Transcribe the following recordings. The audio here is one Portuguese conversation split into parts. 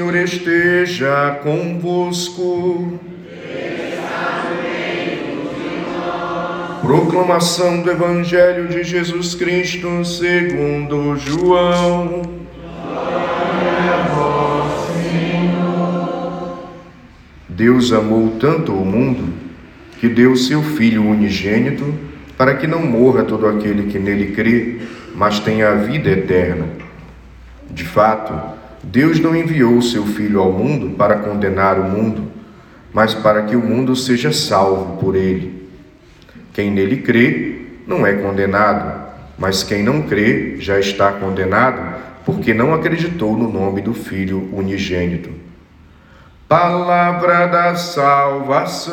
Senhor esteja convosco. Proclamação do Evangelho de Jesus Cristo segundo João. Glória a Senhor. Deus amou tanto o mundo que deu seu Filho unigênito para que não morra todo aquele que nele crê, mas tenha a vida eterna. De fato, Deus não enviou seu Filho ao mundo para condenar o mundo, mas para que o mundo seja salvo por ele. Quem nele crê não é condenado, mas quem não crê já está condenado, porque não acreditou no nome do Filho unigênito. Palavra da salvação.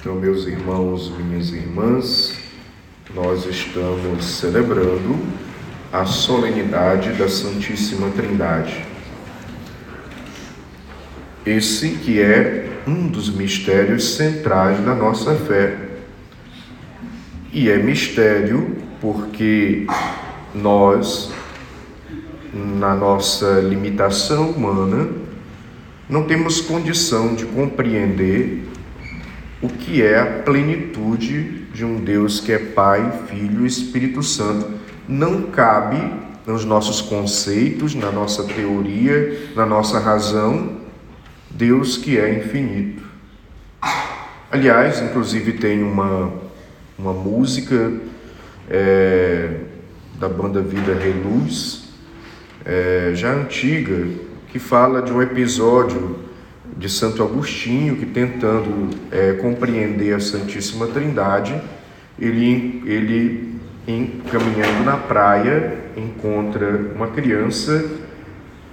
Então, meus irmãos, minhas irmãs, nós estamos celebrando a solenidade da Santíssima Trindade. Esse que é um dos mistérios centrais da nossa fé. E é mistério porque nós, na nossa limitação humana, não temos condição de compreender o que é a plenitude de um Deus que é Pai, Filho e Espírito Santo não cabe nos nossos conceitos, na nossa teoria, na nossa razão, Deus que é infinito. Aliás, inclusive tem uma, uma música é, da banda Vida Reluz, é, já antiga, que fala de um episódio de Santo Agostinho que tentando é, compreender a Santíssima Trindade, ele, ele em, caminhando na praia, encontra uma criança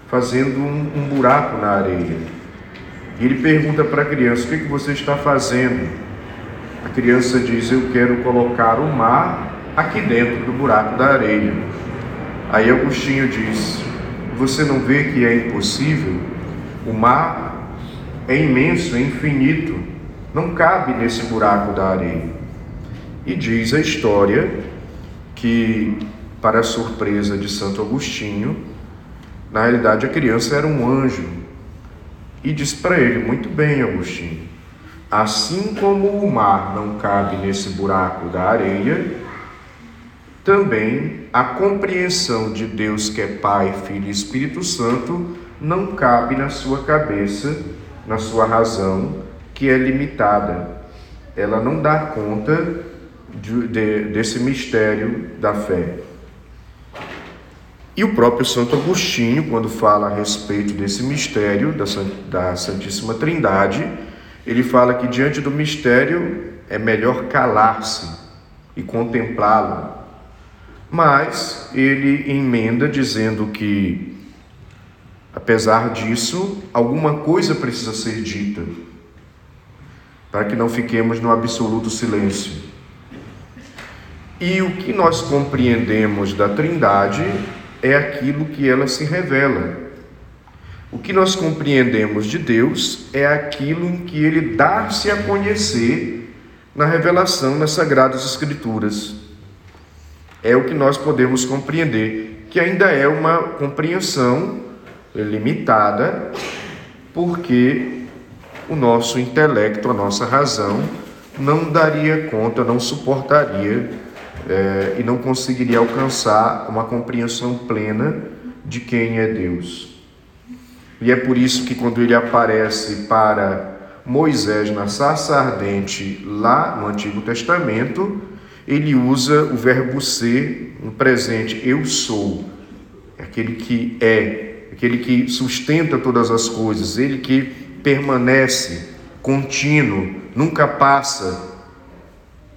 fazendo um, um buraco na areia. E ele pergunta para a criança: O que, que você está fazendo? A criança diz: Eu quero colocar o mar aqui dentro do buraco da areia. Aí Agostinho diz: Você não vê que é impossível? O mar é imenso, é infinito, não cabe nesse buraco da areia. E diz a história que, para surpresa de Santo Agostinho, na realidade a criança era um anjo. E diz para ele: Muito bem, Agostinho, assim como o mar não cabe nesse buraco da areia, também a compreensão de Deus que é Pai, Filho e Espírito Santo não cabe na sua cabeça, na sua razão, que é limitada. Ela não dá conta de, de, desse mistério da fé. E o próprio Santo Agostinho, quando fala a respeito desse mistério da, da Santíssima Trindade, ele fala que diante do mistério é melhor calar-se e contemplá-lo. Mas ele emenda dizendo que, apesar disso, alguma coisa precisa ser dita, para que não fiquemos no absoluto silêncio. E o que nós compreendemos da Trindade é aquilo que ela se revela. O que nós compreendemos de Deus é aquilo em que ele dá-se a conhecer na revelação nas Sagradas Escrituras. É o que nós podemos compreender, que ainda é uma compreensão limitada, porque o nosso intelecto, a nossa razão, não daria conta, não suportaria é, e não conseguiria alcançar uma compreensão plena de quem é Deus. E é por isso que quando ele aparece para Moisés na sarça ardente lá no Antigo Testamento, ele usa o verbo ser no presente, eu sou, aquele que é, aquele que sustenta todas as coisas, ele que permanece contínuo, nunca passa,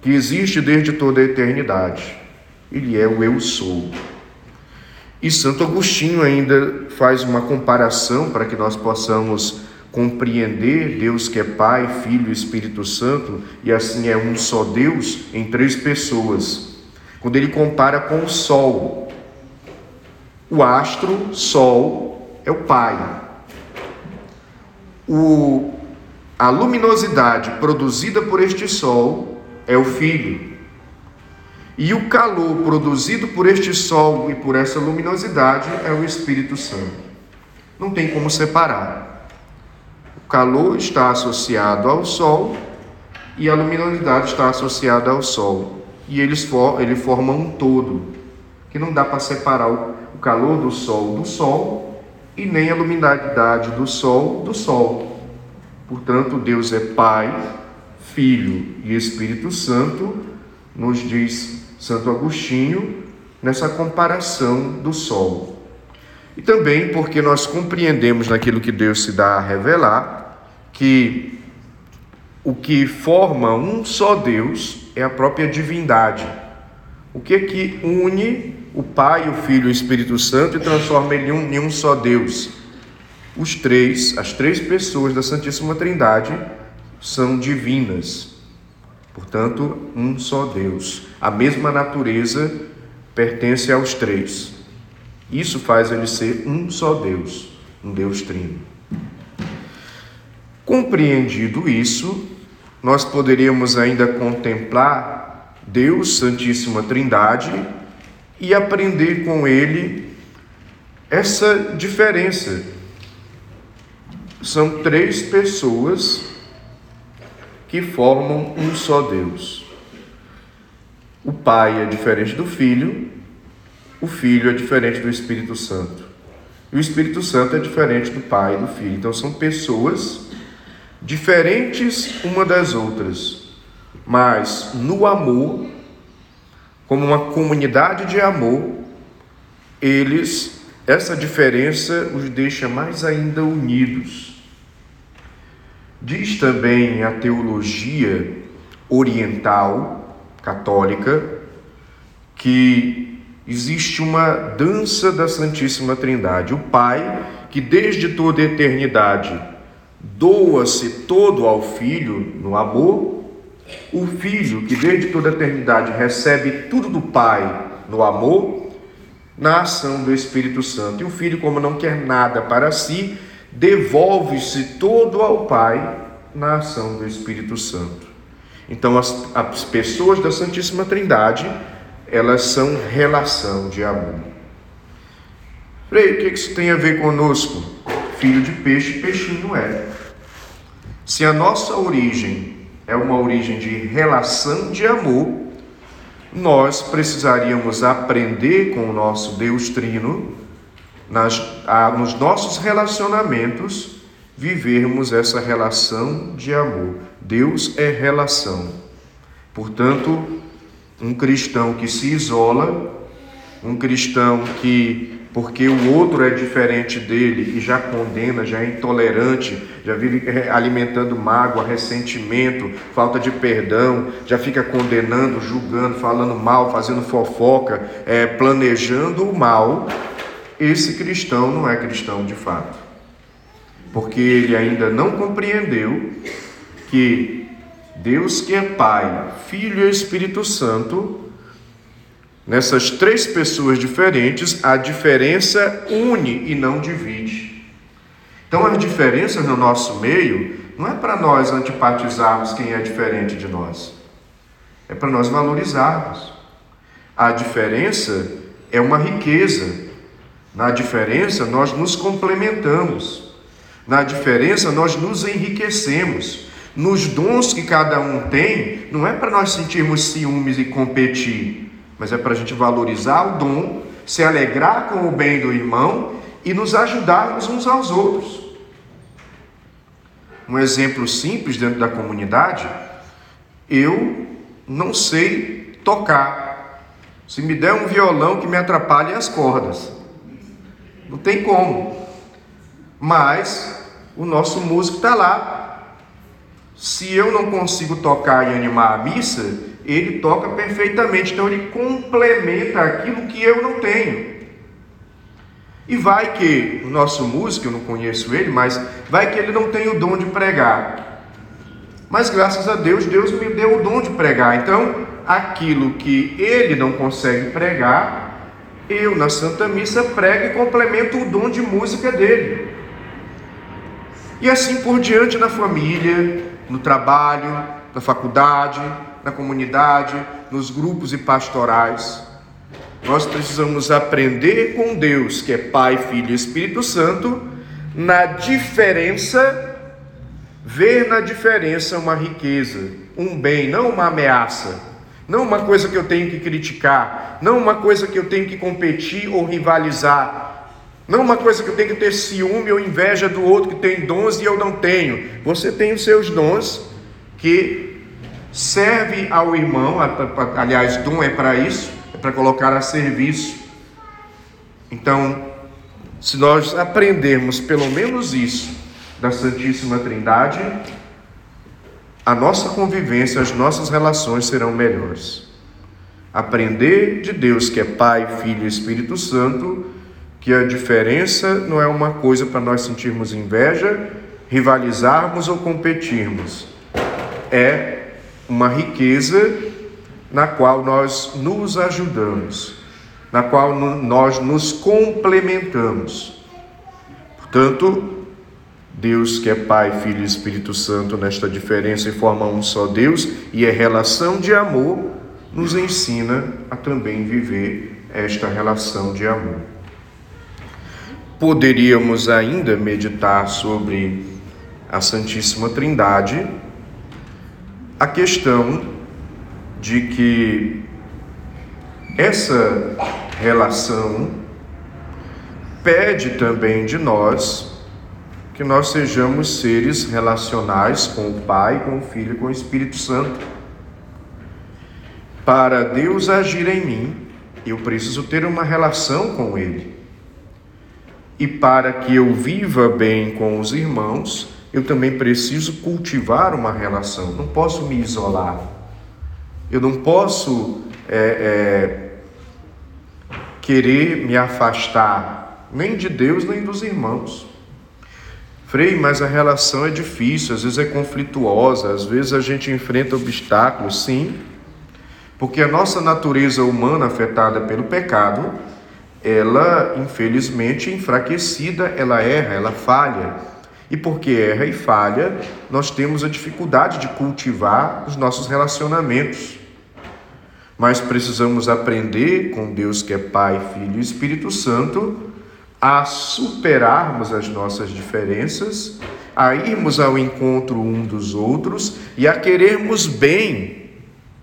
que existe desde toda a eternidade. Ele é o eu sou. E Santo Agostinho ainda faz uma comparação para que nós possamos compreender Deus que é Pai, Filho e Espírito Santo, e assim é um só Deus em três pessoas. Quando ele compara com o Sol, o astro Sol é o Pai. O a luminosidade produzida por este sol é o Filho. E o calor produzido por este sol e por essa luminosidade é o Espírito Santo. Não tem como separar. O calor está associado ao sol e a luminosidade está associada ao sol. E eles for, ele formam um todo, que não dá para separar o calor do sol do sol e nem a luminidade do sol do sol. Portanto, Deus é Pai, Filho e Espírito Santo, nos diz Santo Agostinho, nessa comparação do sol. E também porque nós compreendemos naquilo que Deus se dá a revelar que o que forma um só Deus é a própria divindade. O que é que une o Pai, o Filho e o Espírito Santo e transforma ele em um só Deus? Os três, as três pessoas da Santíssima Trindade são divinas. Portanto, um só Deus. A mesma natureza pertence aos três. Isso faz ele ser um só Deus, um Deus trino. Compreendido isso, nós poderíamos ainda contemplar Deus, Santíssima Trindade, e aprender com Ele essa diferença. São três pessoas que formam um só Deus. O Pai é diferente do Filho, o Filho é diferente do Espírito Santo. E o Espírito Santo é diferente do Pai e do Filho. Então são pessoas diferentes uma das outras, mas no amor, como uma comunidade de amor, eles, essa diferença os deixa mais ainda unidos. Diz também a teologia oriental católica que existe uma dança da Santíssima Trindade. O Pai, que desde toda a eternidade doa-se todo ao Filho no amor, o Filho, que desde toda a eternidade recebe tudo do Pai no amor, na ação do Espírito Santo. E o Filho, como não quer nada para si, devolve-se todo ao Pai na ação do Espírito Santo. Então, as, as pessoas da Santíssima Trindade, elas são relação de amor. Frei, o que isso tem a ver conosco? Filho de peixe, peixinho é. Se a nossa origem é uma origem de relação de amor, nós precisaríamos aprender com o nosso Deus Trino, nas, a, nos nossos relacionamentos, vivermos essa relação de amor. Deus é relação. Portanto, um cristão que se isola, um cristão que porque o outro é diferente dele e já condena, já é intolerante, já vive alimentando mágoa, ressentimento, falta de perdão, já fica condenando, julgando, falando mal, fazendo fofoca, é, planejando o mal, esse cristão não é cristão de fato. Porque ele ainda não compreendeu que Deus que é Pai, Filho e Espírito Santo Nessas três pessoas diferentes, a diferença une e não divide. Então, as diferenças no nosso meio não é para nós antipatizarmos quem é diferente de nós, é para nós valorizarmos. A diferença é uma riqueza. Na diferença, nós nos complementamos. Na diferença, nós nos enriquecemos. Nos dons que cada um tem, não é para nós sentirmos ciúmes e competir, mas é para a gente valorizar o dom, se alegrar com o bem do irmão e nos ajudarmos uns aos outros. Um exemplo simples dentro da comunidade, eu não sei tocar. Se me der um violão que me atrapalhe as cordas, não tem como. Mas o nosso músico está lá. Se eu não consigo tocar e animar a missa, ele toca perfeitamente, então ele complementa aquilo que eu não tenho. E vai que o nosso músico, eu não conheço ele, mas vai que ele não tem o dom de pregar. Mas graças a Deus, Deus me deu o dom de pregar. Então, aquilo que ele não consegue pregar, eu na Santa Missa prego e complemento o dom de música dele. E assim por diante na família, no trabalho, na faculdade, na comunidade, nos grupos e pastorais. Nós precisamos aprender com Deus, que é Pai, Filho e Espírito Santo, na diferença, ver na diferença uma riqueza, um bem, não uma ameaça, não uma coisa que eu tenho que criticar, não uma coisa que eu tenho que competir ou rivalizar, não uma coisa que eu tenho que ter ciúme ou inveja do outro que tem dons e eu não tenho. Você tem os seus dons que serve ao irmão, aliás, dom é para isso, é para colocar a serviço. Então, se nós aprendermos pelo menos isso da Santíssima Trindade, a nossa convivência, as nossas relações serão melhores. Aprender de Deus, que é Pai, Filho e Espírito Santo, que a diferença não é uma coisa para nós sentirmos inveja, rivalizarmos ou competirmos. É uma riqueza na qual nós nos ajudamos, na qual nós nos complementamos. Portanto, Deus que é Pai, Filho e Espírito Santo, nesta diferença e forma um só Deus e é relação de amor, nos ensina a também viver esta relação de amor. Poderíamos ainda meditar sobre a Santíssima Trindade, a questão de que essa relação pede também de nós que nós sejamos seres relacionais com o Pai, com o Filho e com o Espírito Santo. Para Deus agir em mim, eu preciso ter uma relação com Ele. E para que eu viva bem com os irmãos, eu também preciso cultivar uma relação. Não posso me isolar. Eu não posso é, é, querer me afastar nem de Deus nem dos irmãos. Frei, mas a relação é difícil, às vezes é conflituosa, às vezes a gente enfrenta obstáculos, sim, porque a nossa natureza humana afetada pelo pecado ela, infelizmente, enfraquecida, ela erra, ela falha. E porque erra e falha, nós temos a dificuldade de cultivar os nossos relacionamentos. Mas precisamos aprender com Deus que é Pai, Filho e Espírito Santo a superarmos as nossas diferenças, a irmos ao encontro um dos outros e a querermos bem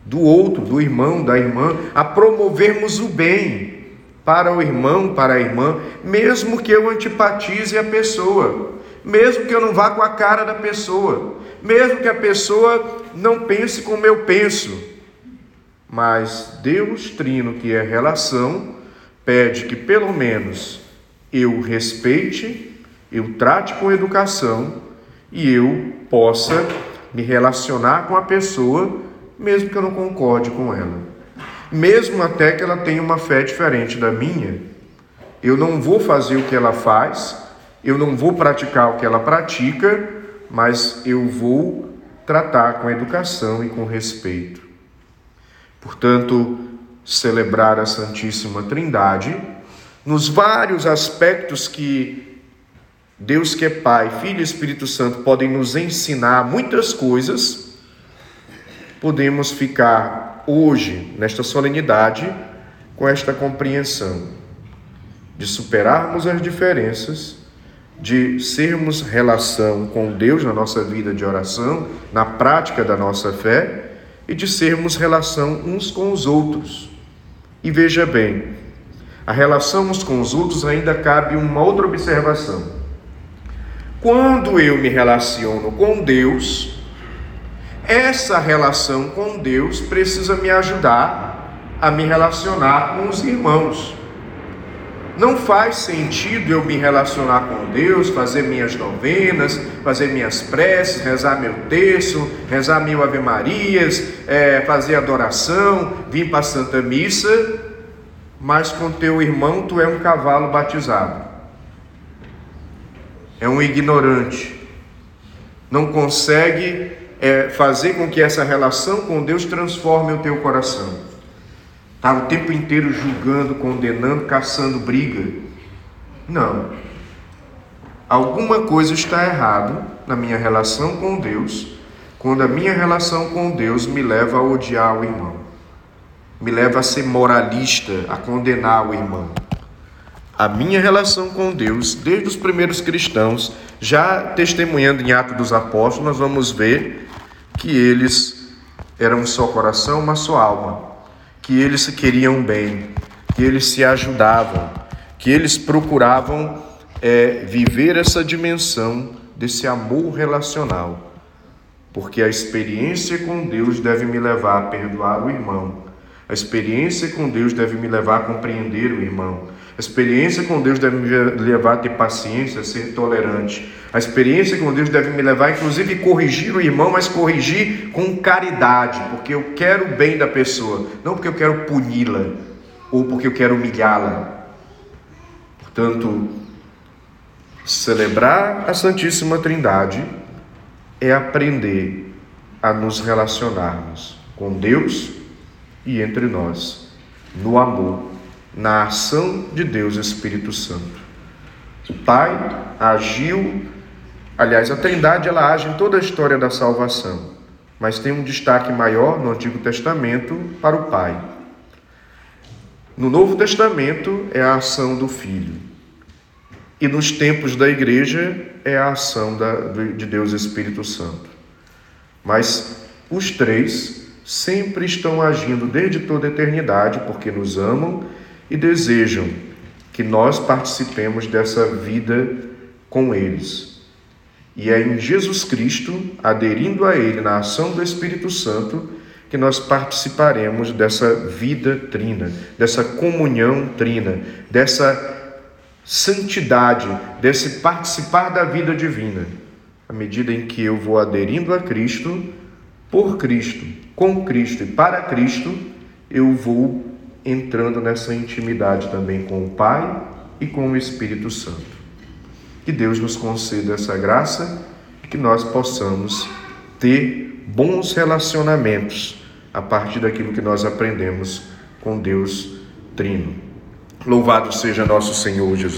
do outro, do irmão, da irmã, a promovermos o bem para o irmão, para a irmã, mesmo que eu antipatize a pessoa, mesmo que eu não vá com a cara da pessoa, mesmo que a pessoa não pense como eu penso. Mas Deus Trino, que é relação, pede que pelo menos eu respeite, eu trate com educação e eu possa me relacionar com a pessoa, mesmo que eu não concorde com ela mesmo até que ela tenha uma fé diferente da minha. Eu não vou fazer o que ela faz, eu não vou praticar o que ela pratica, mas eu vou tratar com educação e com respeito. Portanto, celebrar a Santíssima Trindade nos vários aspectos que Deus que é Pai, Filho e Espírito Santo podem nos ensinar muitas coisas, podemos ficar hoje, nesta solenidade, com esta compreensão de superarmos as diferenças, de sermos relação com Deus na nossa vida de oração, na prática da nossa fé e de sermos relação uns com os outros. E veja bem, a relação uns com os outros ainda cabe uma outra observação. Quando eu me relaciono com Deus, essa relação com Deus precisa me ajudar a me relacionar com os irmãos. Não faz sentido eu me relacionar com Deus, fazer minhas novenas, fazer minhas preces, rezar meu texto, rezar mil Ave Marias, é, fazer adoração, vir para a Santa Missa, mas com teu irmão tu é um cavalo batizado. É um ignorante. Não consegue é, fazer com que essa relação com Deus transforme o teu coração. Está o tempo inteiro julgando, condenando, caçando briga. Não. alguma coisa está errado na minha relação com Deus, quando a minha relação com Deus me leva a odiar o irmão, me leva a ser moralista, a condenar o irmão. A minha relação com Deus, desde os primeiros cristãos, já testemunhando em Atos dos Apóstolos, nós vamos ver que eles eram só coração, uma só alma, que eles se queriam bem, que eles se ajudavam, que eles procuravam é, viver essa dimensão desse amor relacional, porque a experiência com Deus deve me levar a perdoar o irmão, a experiência com Deus deve me levar a compreender o irmão. A experiência com Deus deve me levar a ter paciência, a ser tolerante. A experiência com Deus deve me levar, inclusive, a corrigir o irmão, mas corrigir com caridade, porque eu quero o bem da pessoa, não porque eu quero puni-la ou porque eu quero humilhá-la. Portanto, celebrar a Santíssima Trindade é aprender a nos relacionarmos com Deus e entre nós, no amor na ação de Deus Espírito Santo. O Pai agiu, aliás, a Trindade ela age em toda a história da salvação, mas tem um destaque maior no Antigo Testamento para o Pai. No Novo Testamento é a ação do Filho. E nos tempos da igreja é a ação da, de Deus Espírito Santo. Mas os três sempre estão agindo desde toda a eternidade, porque nos amam e desejam que nós participemos dessa vida com eles. E é em Jesus Cristo, aderindo a Ele na ação do Espírito Santo, que nós participaremos dessa vida trina, dessa comunhão trina, dessa santidade, desse participar da vida divina. À medida em que eu vou aderindo a Cristo, por Cristo, com Cristo e para Cristo, eu vou entrando nessa intimidade também com o Pai e com o Espírito Santo. Que Deus nos conceda essa graça e que nós possamos ter bons relacionamentos a partir daquilo que nós aprendemos com Deus Trino. Louvado seja nosso Senhor Jesus